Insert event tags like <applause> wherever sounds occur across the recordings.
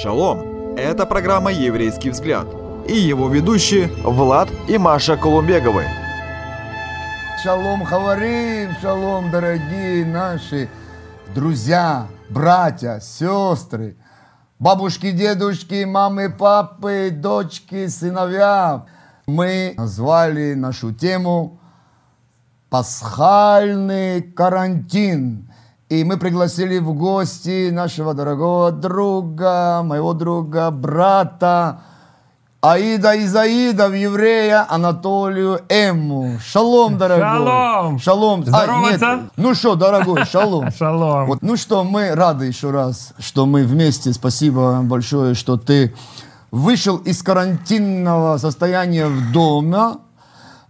Шалом! Это программа «Еврейский взгляд» и его ведущие Влад и Маша Колумбеговы. Шалом, Хаварим, шалом, дорогие наши друзья, братья, сестры, бабушки, дедушки, мамы, папы, дочки, сыновья. Мы назвали нашу тему «Пасхальный карантин». И мы пригласили в гости нашего дорогого друга, моего друга, брата, Аида из Аида в еврея Анатолию Эмму. Шалом, дорогой. Шалом. Шалом. Здороваться? А, нет. Ну что, дорогой, шалом. <laughs> Шалом. Вот, ну что, мы рады еще раз, что мы вместе. Спасибо большое, что ты вышел из карантинного состояния в доме,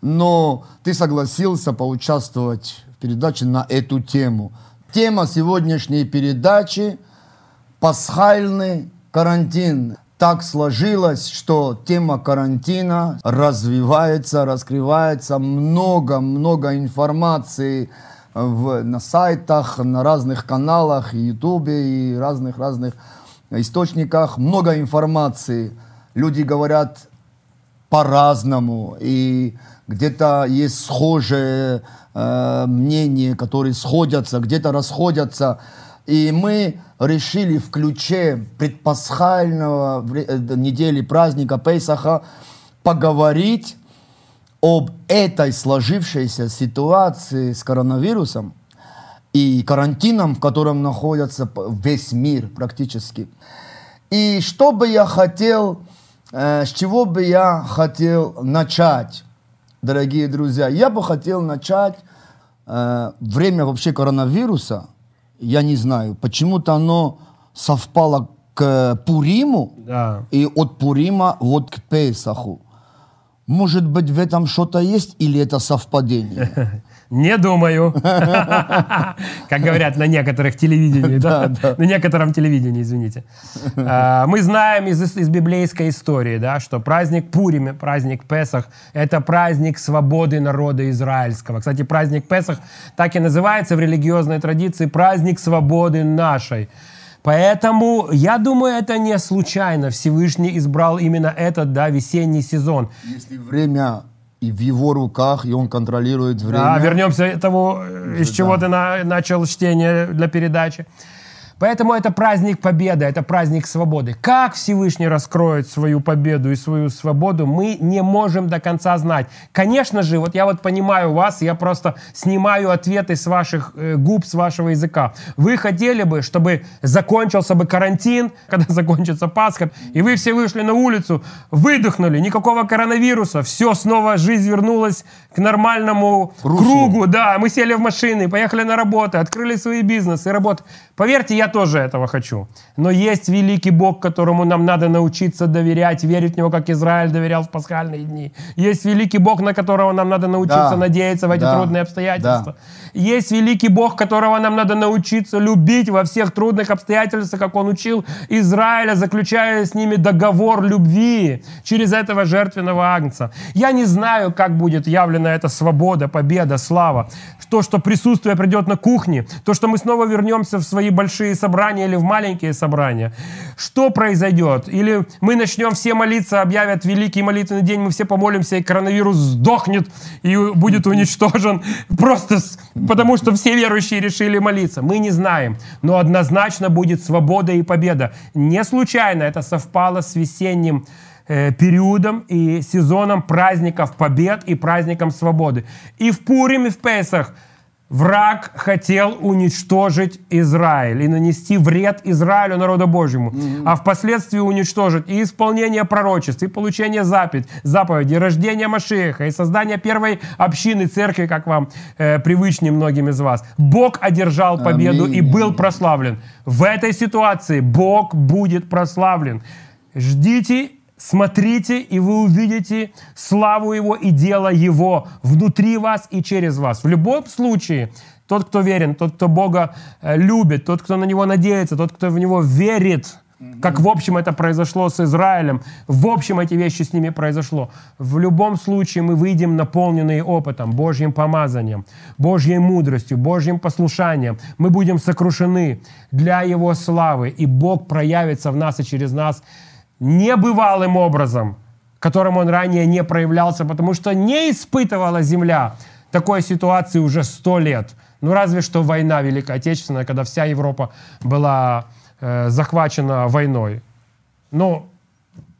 но ты согласился поучаствовать в передаче на эту тему. Тема сегодняшней передачи – пасхальный карантин. Так сложилось, что тема карантина развивается, раскрывается, много-много информации в, на сайтах, на разных каналах, и Ютубе, и разных-разных источниках. Много информации. Люди говорят по-разному, и где-то есть схожие э, мнения, которые сходятся, где-то расходятся. И мы решили в ключе предпасхального э, недели праздника Пейсаха поговорить об этой сложившейся ситуации с коронавирусом и карантином, в котором находится весь мир практически. И что бы я хотел, э, с чего бы я хотел начать, дорогие друзья? Я бы хотел начать э, время вообще коронавируса, я не знаю, почему-то оно совпало к Пуриму, Да. и от Пурима вот к Песаху. Может быть, в этом что-то есть или это совпадение? <laughs> Не думаю. <laughs> Как говорят на некоторых телевидении, <laughs> да? На некотором телевидении, извините. А, Мы знаем из, из библейской истории, да, что праздник Пуриме, праздник Песах, это праздник свободы народа израильского. Кстати, праздник Песах так и называется в религиозной традиции праздник свободы нашей. Поэтому, я думаю, это не случайно. Всевышний избрал именно этот, да, весенний сезон. Если время и в его руках, и он контролирует время. Да, вернемся к того, э, из чего ты на- начал чтение для передачи. Поэтому это праздник победы, это праздник свободы. Как Всевышний раскроет свою победу и свою свободу, мы не можем до конца знать. Конечно же, вот я вот понимаю вас, я просто снимаю ответы с ваших э, губ, с вашего языка. Вы хотели бы, чтобы закончился бы карантин, <laughs> когда закончится Пасха, и вы все вышли на улицу, выдохнули, никакого коронавируса, все, снова жизнь вернулась к нормальному Руслу. кругу, да, мы сели в машины, поехали на работу, открыли свои бизнесы, работы. Поверьте, я тоже этого хочу. Но есть великий Бог, которому нам надо научиться доверять, верить в Него, как Израиль доверял в пасхальные дни. Есть великий Бог, на которого нам надо научиться Да. надеяться в эти Да. трудные обстоятельства. Да. Есть великий Бог, которого нам надо научиться любить во всех трудных обстоятельствах, как Он учил Израиля, заключая с ними договор любви через этого жертвенного агнца. Я не знаю, как будет явлена эта свобода, победа, слава. То, что присутствие придет на кухне, то, что мы снова вернемся в свои большие собрания или в маленькие собрания. Что произойдет? Или мы начнем все молиться, объявят великий молитвенный день, мы все помолимся, и коронавирус сдохнет и будет уничтожен. Просто потому, что все верующие решили молиться. Мы не знаем. Но однозначно будет свобода и победа. Не случайно это совпало с весенним э, периодом и сезоном праздников побед и праздником свободы. И в Пурим, и в Песах враг хотел уничтожить Израиль и нанести вред Израилю, народу Божьему, а впоследствии уничтожить и исполнение пророчеств, и получение запад, заповедей, и рождение Машеха, и создание первой общины церкви, как вам э, привычнее многим из вас. Бог одержал победу и Аминь, был аминь. прославлен. В этой ситуации Бог будет прославлен. Ждите, смотрите, и вы увидите славу Его и дело Его внутри вас и через вас. В любом случае, тот, кто верен, тот, кто Бога э, любит, тот, кто на Него надеется, тот, кто в Него верит, Как в общем это произошло с Израилем, в общем эти вещи с ними произошло. В любом случае мы выйдем наполненные опытом, Божьим помазанием, Божьей мудростью, Божьим послушанием. Мы будем сокрушены для Его славы, и Бог проявится в нас и через нас небывалым образом, которым Он ранее не проявлялся, потому что не испытывала земля такой ситуации уже сто лет. Ну разве что война Великая Отечественная, когда вся Европа была э, захвачена войной. Ну,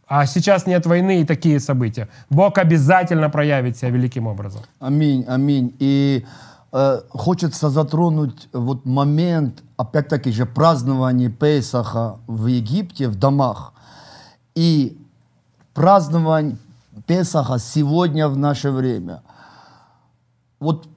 а сейчас нет войны и такие события. Бог обязательно проявит себя великим образом. Аминь, аминь. И э, хочется затронуть вот момент, опять-таки же, празднования Песаха в Египте, в домах. И празднование Песаха сегодня в наше время. Вот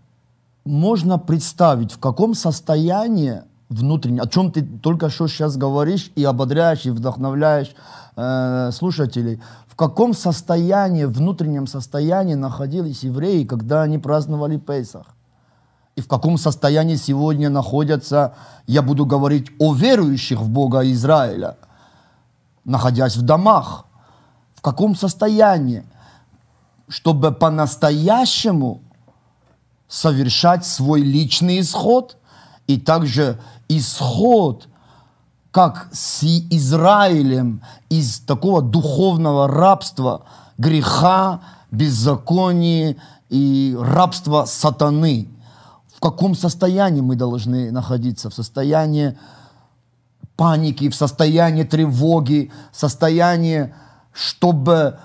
можно представить, в каком состоянии внутренне, о чем ты только что сейчас говоришь и ободряешь, и вдохновляешь э, слушателей, в каком состоянии, внутреннем состоянии находились евреи, когда они праздновали Песах. И в каком состоянии сегодня находятся, я буду говорить о верующих в Бога Израиля, находясь в домах. В каком состоянии, чтобы по-настоящему совершать свой личный исход и также исход, как с Израилем из такого духовного рабства, греха, беззакония и рабства сатаны. В каком состоянии мы должны находиться? В состоянии паники, в состоянии тревоги, в состоянии, чтобы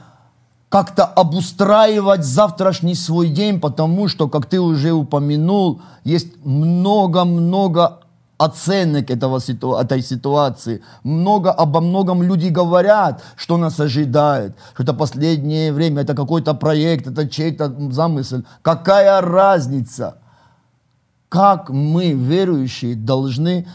как-то обустраивать завтрашний свой день, потому что, как ты уже упомянул, есть много-много оценок этого, этой ситуации. Много, обо многом люди говорят, что нас ожидает, что это последнее время, это какой-то проект, это чей-то замысел. Какая разница? Как мы, верующие, должны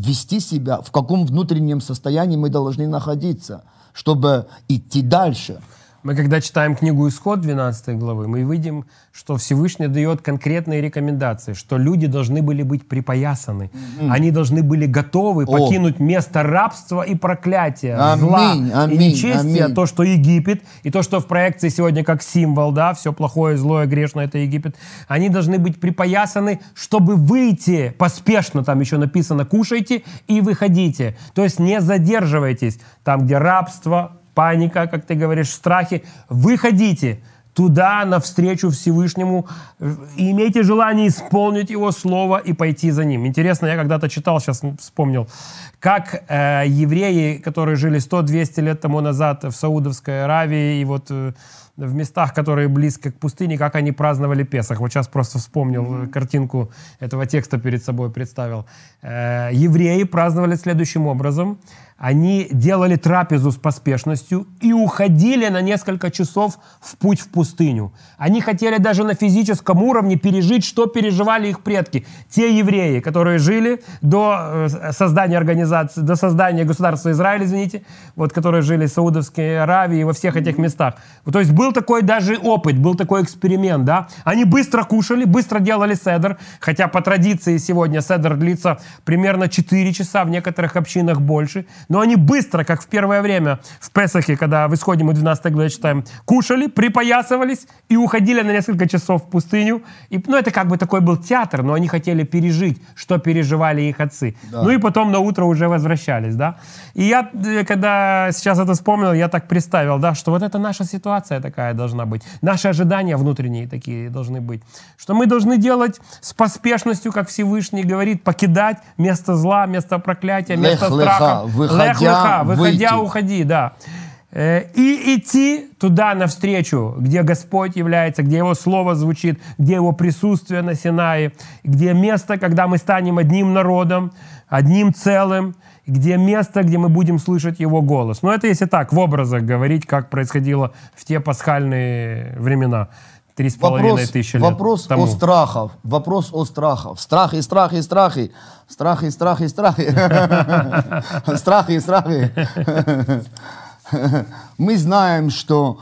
вести себя, в каком внутреннем состоянии мы должны находиться, чтобы идти дальше. Мы когда читаем книгу «Исход» 12 главы, мы видим, что Всевышний дает конкретные рекомендации, что люди должны были быть припоясаны. Mm-hmm. Они должны были готовы О. покинуть место рабства и проклятия, аминь, зла аминь, и нечестия, аминь. то, что Египет, и то, что в проекции сегодня как символ, да, все плохое, злое, грешное — это Египет. Они должны быть припоясаны, чтобы выйти поспешно, там еще написано «кушайте и выходите». То есть не задерживайтесь там, где рабство, паника, как ты говоришь, страхи, выходите туда, навстречу Всевышнему, и имейте желание исполнить Его Слово и пойти за Ним. Интересно, я когда-то читал, сейчас вспомнил, как э, евреи, которые жили 100-200 лет тому назад в Саудовской Аравии, и вот э, в местах, которые близко к пустыне, как они праздновали Песах. Вот сейчас просто вспомнил mm-hmm. картинку этого текста перед собой представил. Э, евреи праздновали следующим образом – они делали трапезу с поспешностью и уходили на несколько часов в путь в пустыню. Они хотели даже на физическом уровне пережить, что переживали их предки. Те евреи, которые жили до э, создания организации, до создания государства Израиль, извините, вот, которые жили в Саудовской Аравии и во всех этих местах. То есть был такой даже опыт, был такой эксперимент, да. Они быстро кушали, быстро делали седр, хотя по традиции сегодня седр длится примерно 4 часа, в некоторых общинах больше. Но они быстро, как в первое время в Песахе, когда в исходе мы 12 главе читаем, кушали, припоясывались и уходили на несколько часов в пустыню. И, ну, это как бы такой был театр, но они хотели пережить, что переживали их отцы. Да. Ну и потом на утро уже возвращались, да. И я, э, когда сейчас это вспомнил, я так представил, да, что вот это наша ситуация такая должна быть. Наши ожидания внутренние такие должны быть. Что мы должны делать с поспешностью, как Всевышний говорит, покидать место зла, место проклятия, место страха выходя, выходя, выйти. уходи, да. Э, и идти туда навстречу, где Господь является, где Его Слово звучит, где Его присутствие на Синае, где место, когда мы станем одним народом, одним целым, где место, где мы будем слышать Его голос. Но это если так, в образах говорить, как происходило в те пасхальные времена. Три с половиной тысячи лет Вопрос тому. о страхах. Вопрос о страхах. Страхи, страхи, страхи. Страхи, страхи, страхи. <laughs> Страхи, страхи. <laughs> Мы знаем, что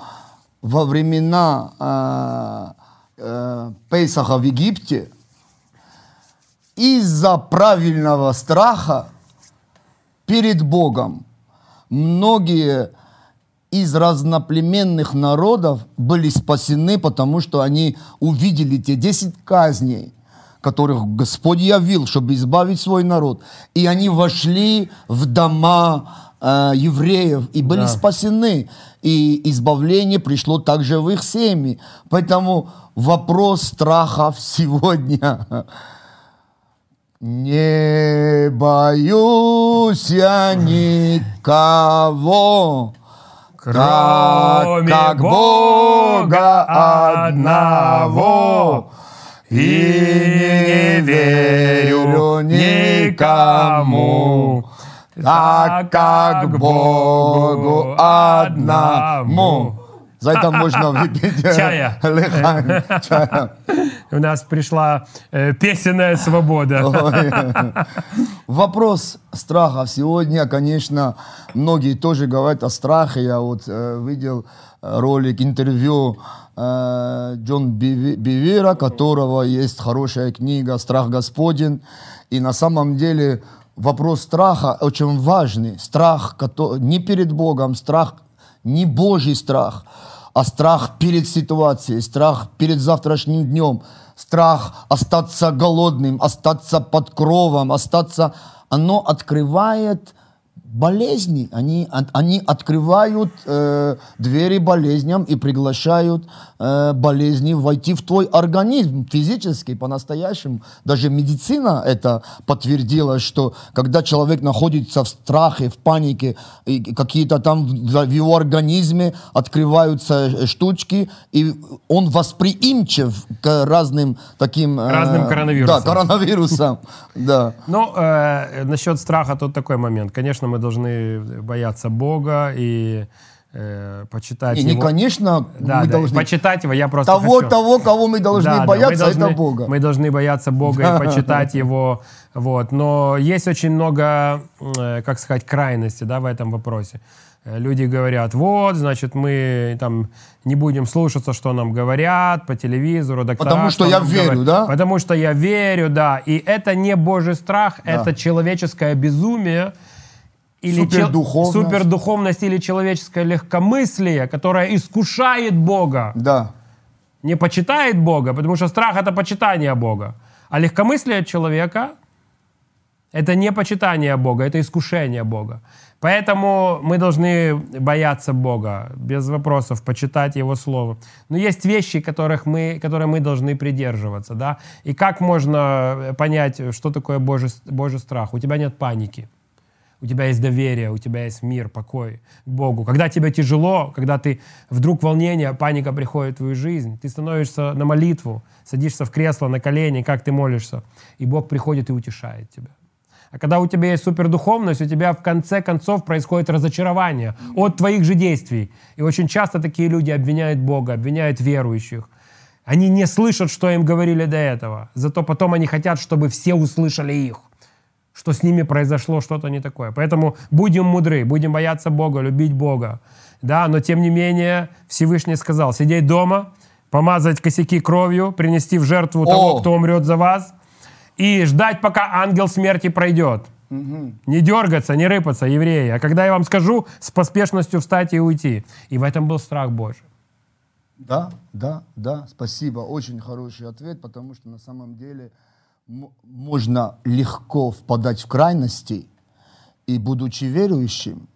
во времена э, э, Пейсаха в Египте из-за правильного страха перед Богом многие из разноплеменных народов были спасены, потому что они увидели те 10 казней, которых Господь явил, чтобы избавить свой народ. И они вошли в дома э, евреев и были Да. спасены. И избавление пришло также в их семьи. Поэтому вопрос страхов сегодня. Не боюсь я никого, Кроме как Бога одного, и не верю никому, так как Богу одному. За это можно <laughs> выпить э, Чая. лихань, <laughs> чая. У нас пришла э, песенная свобода. <laughs> Вопрос страхов. Сегодня, конечно, многие тоже говорят о страхе. Я вот э, видел э, ролик, интервью э, Джон Биви- Бивера, которого есть хорошая книга «Страх Господень». И на самом деле вопрос страха очень важный. Страх не перед Богом, страх не Божий страх, а страх перед ситуацией, страх перед завтрашним днем, страх остаться голодным, остаться под кровом, остаться... Оно открывает болезни, они, они открывают э, двери болезням и приглашают э, болезни войти в твой организм физически, по-настоящему. Даже медицина это подтвердила, что когда человек находится в страхе, в панике, и какие-то там в в его организме открываются э, штучки, и он восприимчив к разным таким... э, Разным коронавирусам. Да, коронавирусам, <laughs> да. Ну, э, насчет страха тут такой момент. Конечно, мы должны бояться Бога и э, почитать Не, не, его. конечно, Да, мы да, должны... почитать его. Я просто Того, хочу. того, кого мы должны Да, да, бояться, мы должны, это Бога. Мы должны бояться Бога и почитать Его. Вот. Но есть очень много, э, как сказать, крайностей да, в этом вопросе. Э, Люди говорят, вот, значит, мы там не будем слушаться, что нам говорят по телевизору, доктора, Потому что я нам верю, говорят. да? Потому что я верю, да. И это не Божий страх, это человеческое безумие. Или чел- Супердуховность. супердуховность или человеческое легкомыслие, которое искушает Бога Да. не почитает Бога, потому что страх это почитание Бога. А легкомыслие человека это не почитание Бога, это искушение Бога. Поэтому мы должны бояться Бога, без вопросов, почитать Его Слово. Но есть вещи, которых мы, которые мы должны придерживаться. Да? И как можно понять, что такое Божий, Божий страх? У тебя нет паники. У тебя есть доверие, у тебя есть мир, покой к Богу. Когда тебе тяжело, когда ты вдруг волнение, паника приходит в твою жизнь, ты становишься на молитву, садишься в кресло, на колени, как ты молишься, и Бог приходит и утешает тебя. А когда у тебя есть супердуховность, у тебя в конце концов происходит разочарование от твоих же действий. И очень часто такие люди обвиняют Бога, обвиняют верующих. Они не слышат, что им говорили до этого. Зато потом они хотят, чтобы все услышали их что с ними произошло что-то не такое. Поэтому будем мудры, будем бояться Бога, любить Бога. Да, но тем не менее Всевышний сказал, сидеть дома, помазать косяки кровью, принести в жертву того, О! кто умрет за вас, и ждать, пока ангел смерти пройдет. Не дергаться, не рыпаться, евреи. А когда я вам скажу, с поспешностью встать и уйти. И в этом был страх Божий. Да, да, да, спасибо. Очень хороший ответ, потому что на самом деле можно легко впадать в крайности, и будучи верующим,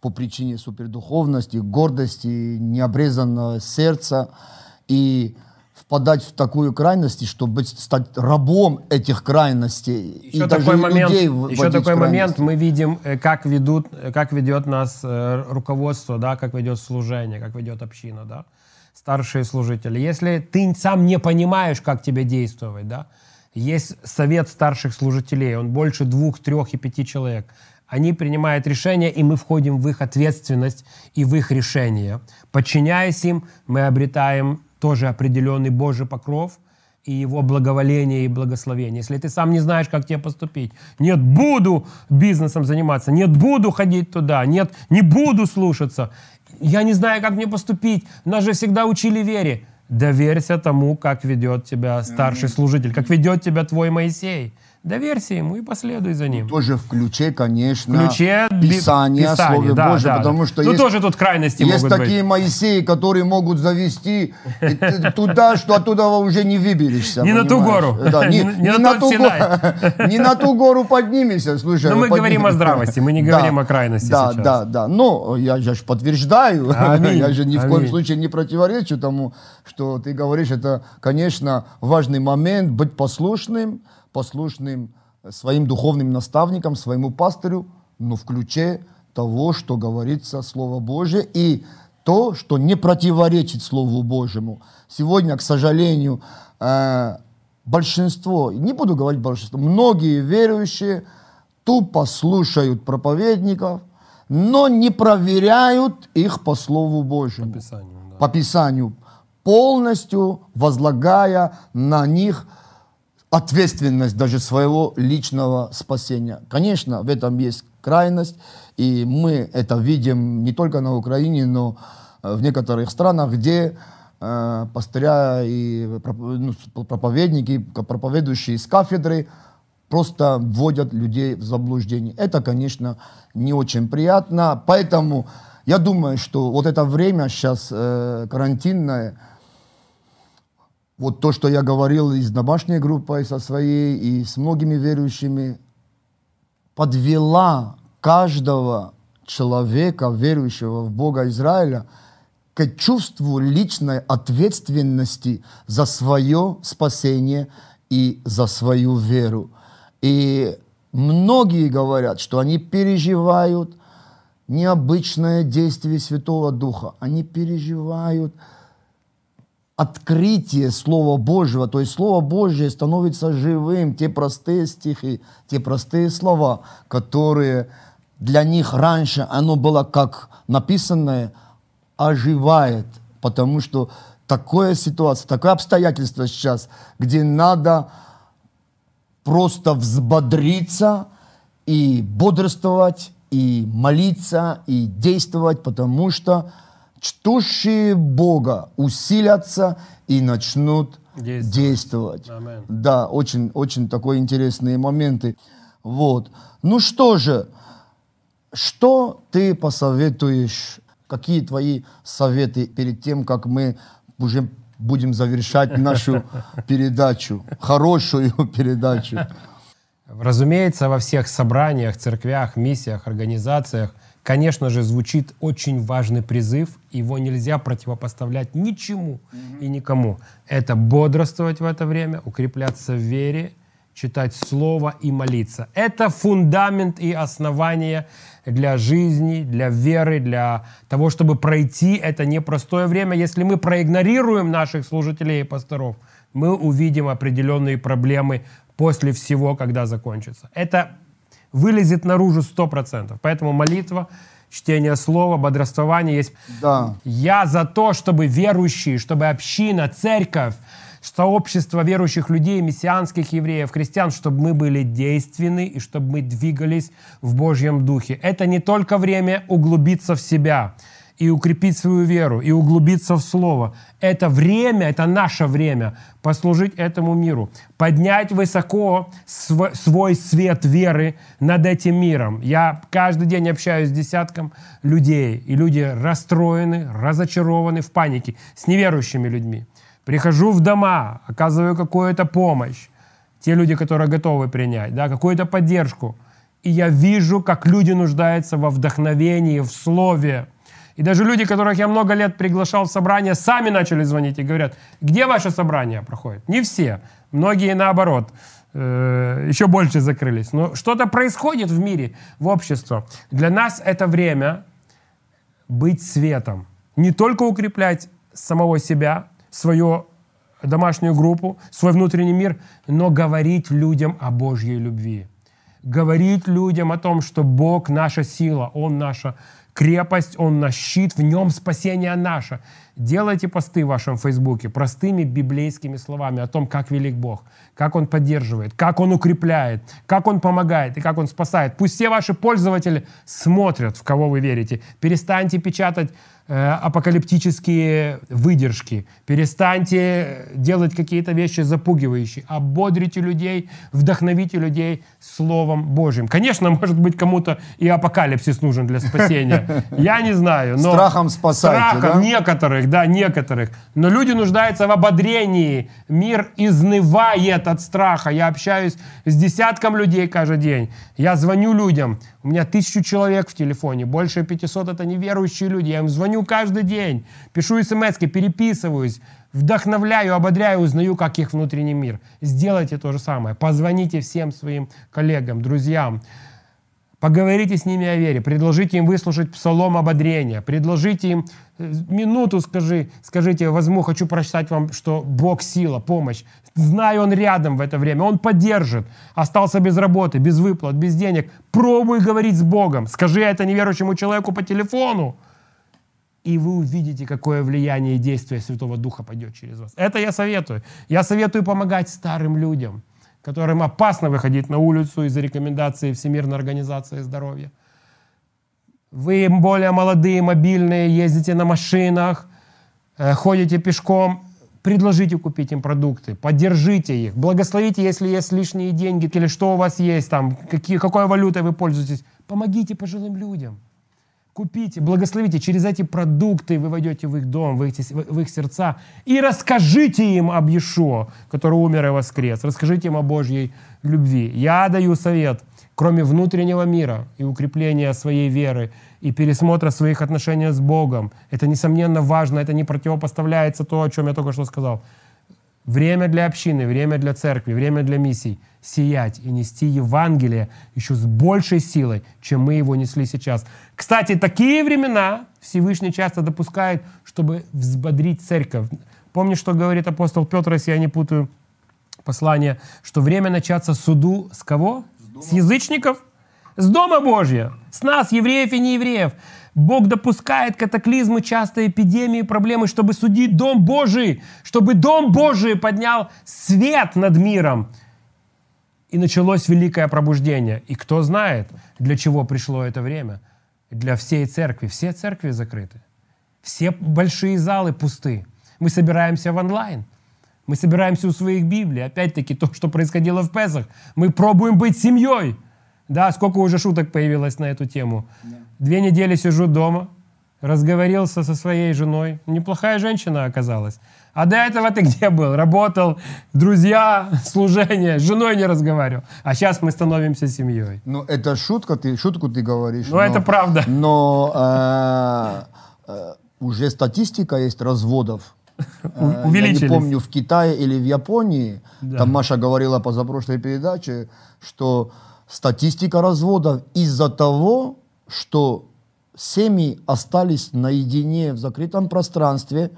по причине супердуховности, гордости, необрезанного сердца, и впадать в такую крайность, чтобы стать рабом этих крайностей. Еще и такой момент, еще такой момент, мы видим, э, как ведут, как ведет нас э, руководство, да, как ведет служение, как ведет община, да, старшие служители. Если ты сам не понимаешь, как тебе действовать, да, есть совет старших служителей, он больше двух, трех и пяти человек. Они принимают решения, и мы входим в их ответственность и в их решения. Подчиняясь им, мы обретаем тоже определенный Божий покров, и его благоволение и благословение. Если ты сам не знаешь, как тебе поступить, нет, буду бизнесом заниматься, нет, буду ходить туда, нет, не буду слушаться, я не знаю, как мне поступить, нас же всегда учили вере. Доверься тому, как ведет тебя старший служитель, как ведет тебя твой Моисей. Доверься ему и последуй за ним. Тоже в ключе, конечно, ключе Писания, Писания, Слове да, Божьем, да, потому да. что Ну, есть, тоже тут крайности есть такие быть. Моисеи, которые могут завести туда, что оттуда уже не выберешься. Не на ту гору. Не, <laughs> на ту Синай. го- <laughs> не на ту гору поднимешься, слушай. Но мы говорим о здравости, мы не <laughs> говорим о крайности Да, да, да. Но я же подтверждаю, я же ни в коем случае не противоречу тому, что ты говоришь. Это, конечно, важный момент быть послушным, послушным своим духовным наставникам, своему пастырю, но в ключе того, что говорится Слово Божие, и то, что не противоречит Слову Божьему. Сегодня, к сожалению, э, большинство, не буду говорить большинство, многие верующие тупо слушают проповедников, но не проверяют их по Слову Божьему Писанию, да. по Писанию, полностью возлагая на них ответственность даже своего личного спасения. Конечно, в этом есть крайность, и мы это видим не только на Украине, но э, в некоторых странах, где э, пастыря и ну, проповедники, проповедующие с кафедры просто вводят людей в заблуждение. Это, конечно, не очень приятно, поэтому я думаю, что вот это время сейчас э, карантинное, вот то, что я говорил и с домашней группой со своей, и с многими верующими, подвела каждого человека, верующего в Бога Израиля, к чувству личной ответственности за свое спасение и за свою веру. И многие говорят, что они переживают необычное действие Святого Духа. Они переживают открытие Слова Божьего, то есть Слово Божье становится живым, те простые стихи, те простые слова, которые для них раньше оно было как написанное, оживает, потому что такая ситуация, такое обстоятельство сейчас, где надо просто взбодриться и бодрствовать, и молиться, и действовать, потому что чтущие Бога усилятся и начнут Действовать. действовать. Да, очень, очень такой интересные моменты. Вот. Ну что же, что ты посоветуешь? Какие твои советы перед тем, как мы уже будем завершать <laughs> нашу передачу, хорошую <laughs> передачу? Разумеется, во всех собраниях, церквях, миссиях, организациях, конечно же, звучит очень важный призыв. Его нельзя противопоставлять ничему и никому. Это бодрствовать в это время, укрепляться в вере, читать Слово и молиться. Это фундамент и основание для жизни, для веры, для того, чтобы пройти это непростое время. Если мы проигнорируем наших служителей и пасторов, мы увидим определенные проблемы после всего, когда закончится. Это вылезет наружу 100%. Поэтому молитва, чтение слова, бодрствование есть. Да. Я за то, чтобы верующие, чтобы община, церковь, сообщество верующих людей, мессианских евреев, христиан, чтобы мы были действенны и чтобы мы двигались в Божьем Духе. Это не только время углубиться в себя и укрепить свою веру, и углубиться в Слово. Это время, это наше время послужить этому миру, поднять высоко св- свой свет веры над этим миром. Я каждый день общаюсь с десятком людей, и люди расстроены, разочарованы, в панике, с неверующими людьми. Прихожу в дома, оказываю какую-то помощь, те люди, которые готовы принять, да, какую-то поддержку. И я вижу, как люди нуждаются во вдохновении, в слове. И даже люди, которых я много лет приглашал в собрание, сами начали звонить и говорят, где ваше собрание проходит? Не все. Многие наоборот э, еще больше закрылись. Но что-то происходит в мире, в обществе. Для нас это время быть светом. Не только укреплять самого себя, свою домашнюю группу, свой внутренний мир, но говорить людям о Божьей любви. Говорить людям о том, что Бог наша сила, Он наша крепость, Он наш щит, в Нем спасение наше. Делайте посты в вашем Фейсбуке простыми библейскими словами о том, как велик Бог, как Он поддерживает, как Он укрепляет, как Он помогает и как Он спасает. Пусть все ваши пользователи смотрят, в кого вы верите. Перестаньте печатать апокалиптические выдержки. Перестаньте делать какие-то вещи запугивающие. Ободрите людей, вдохновите людей Словом Божьим. Конечно, может быть, кому-то и апокалипсис нужен для спасения. <laughs> Я не знаю. Но Страхом спасайте, Страхом да? некоторых, да, некоторых. Но люди нуждаются в ободрении. Мир изнывает от страха. Я общаюсь с десятком людей каждый день. Я звоню людям. У меня тысячу человек в телефоне. Больше 500 это неверующие люди. Я им звоню каждый день. Пишу смс переписываюсь. Вдохновляю, ободряю, узнаю, как их внутренний мир. Сделайте то же самое. Позвоните всем своим коллегам, друзьям. Поговорите с ними о вере, предложите им выслушать псалом ободрения, предложите им э, минуту, скажи, скажите, возьму, хочу прочитать вам, что Бог сила, помощь. Знаю, Он рядом в это время, Он поддержит. Остался без работы, без выплат, без денег. Пробуй говорить с Богом. Скажи это неверующему человеку по телефону. И вы увидите, какое влияние и действие Святого Духа пойдет через вас. Это я советую. Я советую помогать старым людям – которым опасно выходить на улицу из-за рекомендаций Всемирной организации здоровья. Вы более молодые, мобильные, ездите на машинах, э, ходите пешком, предложите купить им продукты, поддержите их, благословите, если есть лишние деньги или что у вас есть, там, какие, какой валютой вы пользуетесь. Помогите пожилым людям. Купите, благословите. Через эти продукты вы войдете в их дом, в их, в их сердца. И расскажите им об Иешуа, который умер и воскрес. Расскажите им о Божьей любви. Я даю совет, кроме внутреннего мира и укрепления своей веры, и пересмотра своих отношений с Богом. Это, несомненно, важно, это не противопоставляется то, о чем я только что сказал. Время для общины, время для церкви, время для миссий. Сиять и нести Евангелие еще с большей силой, чем мы его несли сейчас. Кстати, такие времена Всевышний часто допускает, чтобы взбодрить церковь. Помни, что говорит апостол Петр, если я не путаю послание, что время начаться суду с кого? С, с язычников? С Дома Божьего. С нас, евреев и неевреев. Бог допускает катаклизмы, часто эпидемии, проблемы, чтобы судить Дом Божий, чтобы Дом Божий поднял свет над миром. И началось великое пробуждение. И кто знает, для чего пришло это время? Для всей церкви. Все церкви закрыты. Все большие залы пусты. Мы собираемся в онлайн. Мы собираемся у своих Библий. Опять-таки то, что происходило в Песах. Мы пробуем быть семьей. Да, сколько уже шуток появилось на эту тему. Да. Две недели сижу дома, разговорился со своей женой. Неплохая женщина оказалась. А до этого ты где был? Работал, друзья, <laughs> служение, с женой не разговаривал. А сейчас мы становимся семьей. Ну, это шутка, ты, шутку ты говоришь. Ну, это правда. Но э, э, уже статистика есть разводов. Увеличились. <laughs> Я не помню, в Китае или в Японии, да. там Маша говорила позапрошлой передаче, что статистика разводов из-за того, что семьи остались наедине в закрытом пространстве,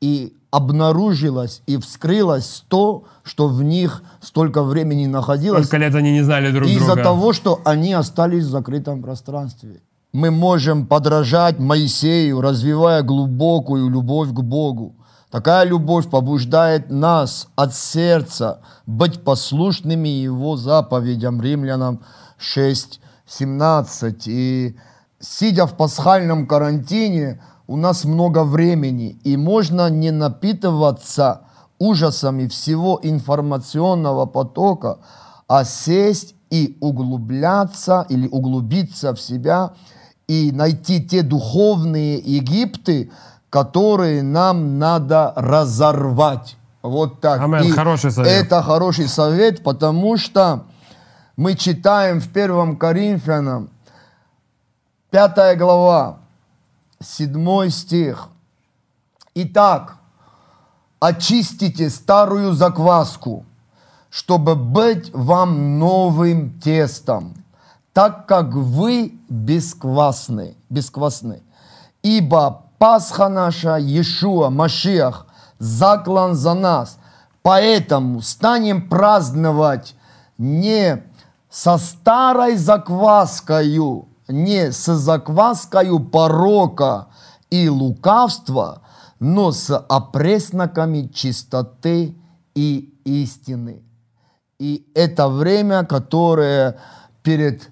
и обнаружилось и вскрылось то, что в них столько времени находилось. Сколько лет они не знали друг из-за друга. Из-за того, что они остались в закрытом пространстве. Мы можем подражать Моисею, развивая глубокую любовь к Богу. Такая любовь побуждает нас от сердца быть послушными Его заповедям, римлянам 6, 17. И сидя в пасхальном карантине, у нас много времени, и можно не напитываться ужасами всего информационного потока, а сесть и углубляться или углубиться в себя и найти те духовные Египты, которые нам надо разорвать. Вот так. Амен. Хороший совет. Это хороший совет, потому что мы читаем в первом Коринфянам, пятая глава, седьмой стих. Итак, очистите старую закваску, чтобы быть вам новым тестом, так как вы бесквасны, бесквасны. Ибо Пасха наша, Иешуа, Машиах, заклан за нас. Поэтому станем праздновать не со старой закваскою, не с закваскою порока и лукавства, но с опресноками чистоты и истины. И это время, которое перед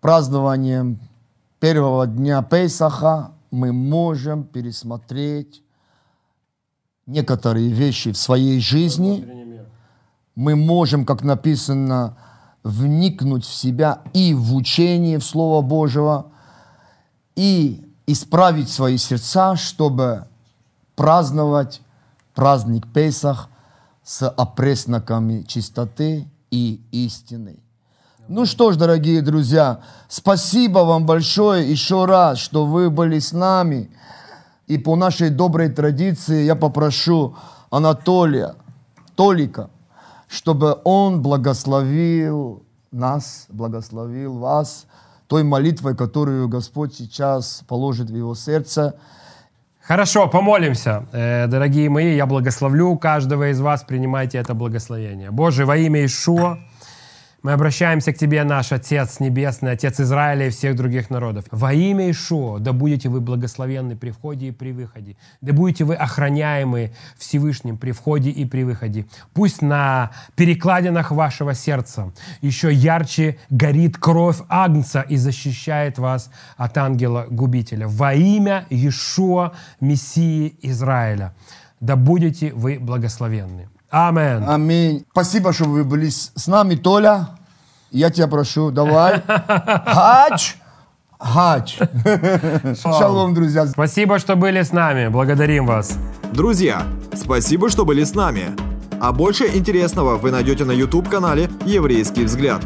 празднованием первого дня Пейсаха мы можем пересмотреть некоторые вещи в своей жизни. Мы можем, как написано, вникнуть в себя и в учение, в Слово Божьего, и исправить свои сердца, чтобы праздновать праздник Песах с опресноками чистоты и истины. Ну что ж, дорогие друзья, спасибо вам большое еще раз, что вы были с нами. И по нашей доброй традиции я попрошу Анатолия, Толика, чтобы он благословил нас, благословил вас той молитвой, которую Господь сейчас положит в его сердце. Хорошо, помолимся. Э, Дорогие мои, я благословлю каждого из вас, принимайте это благословение. Боже, во имя Ишуа, мы обращаемся к Тебе, наш Отец Небесный, Отец Израиля и всех других народов. Во имя Ишуа, да будете вы благословенны при входе и при выходе. Да будете вы охраняемы Всевышним при входе и при выходе. Пусть на перекладинах вашего сердца еще ярче горит кровь Агнца и защищает вас от ангела-губителя. Во имя Ишуа, Мессии Израиля. Да будете вы благословенны. Аминь. Аминь. Спасибо, что вы были с с нами, Толя. Я тебя прошу, давай. <laughs> Хач. Хач. <laughs> Шалом, друзья. Спасибо, что были с нами. Благодарим вас. Друзья, спасибо, что были с нами. А больше интересного вы найдете на YouTube-канале «Еврейский взгляд».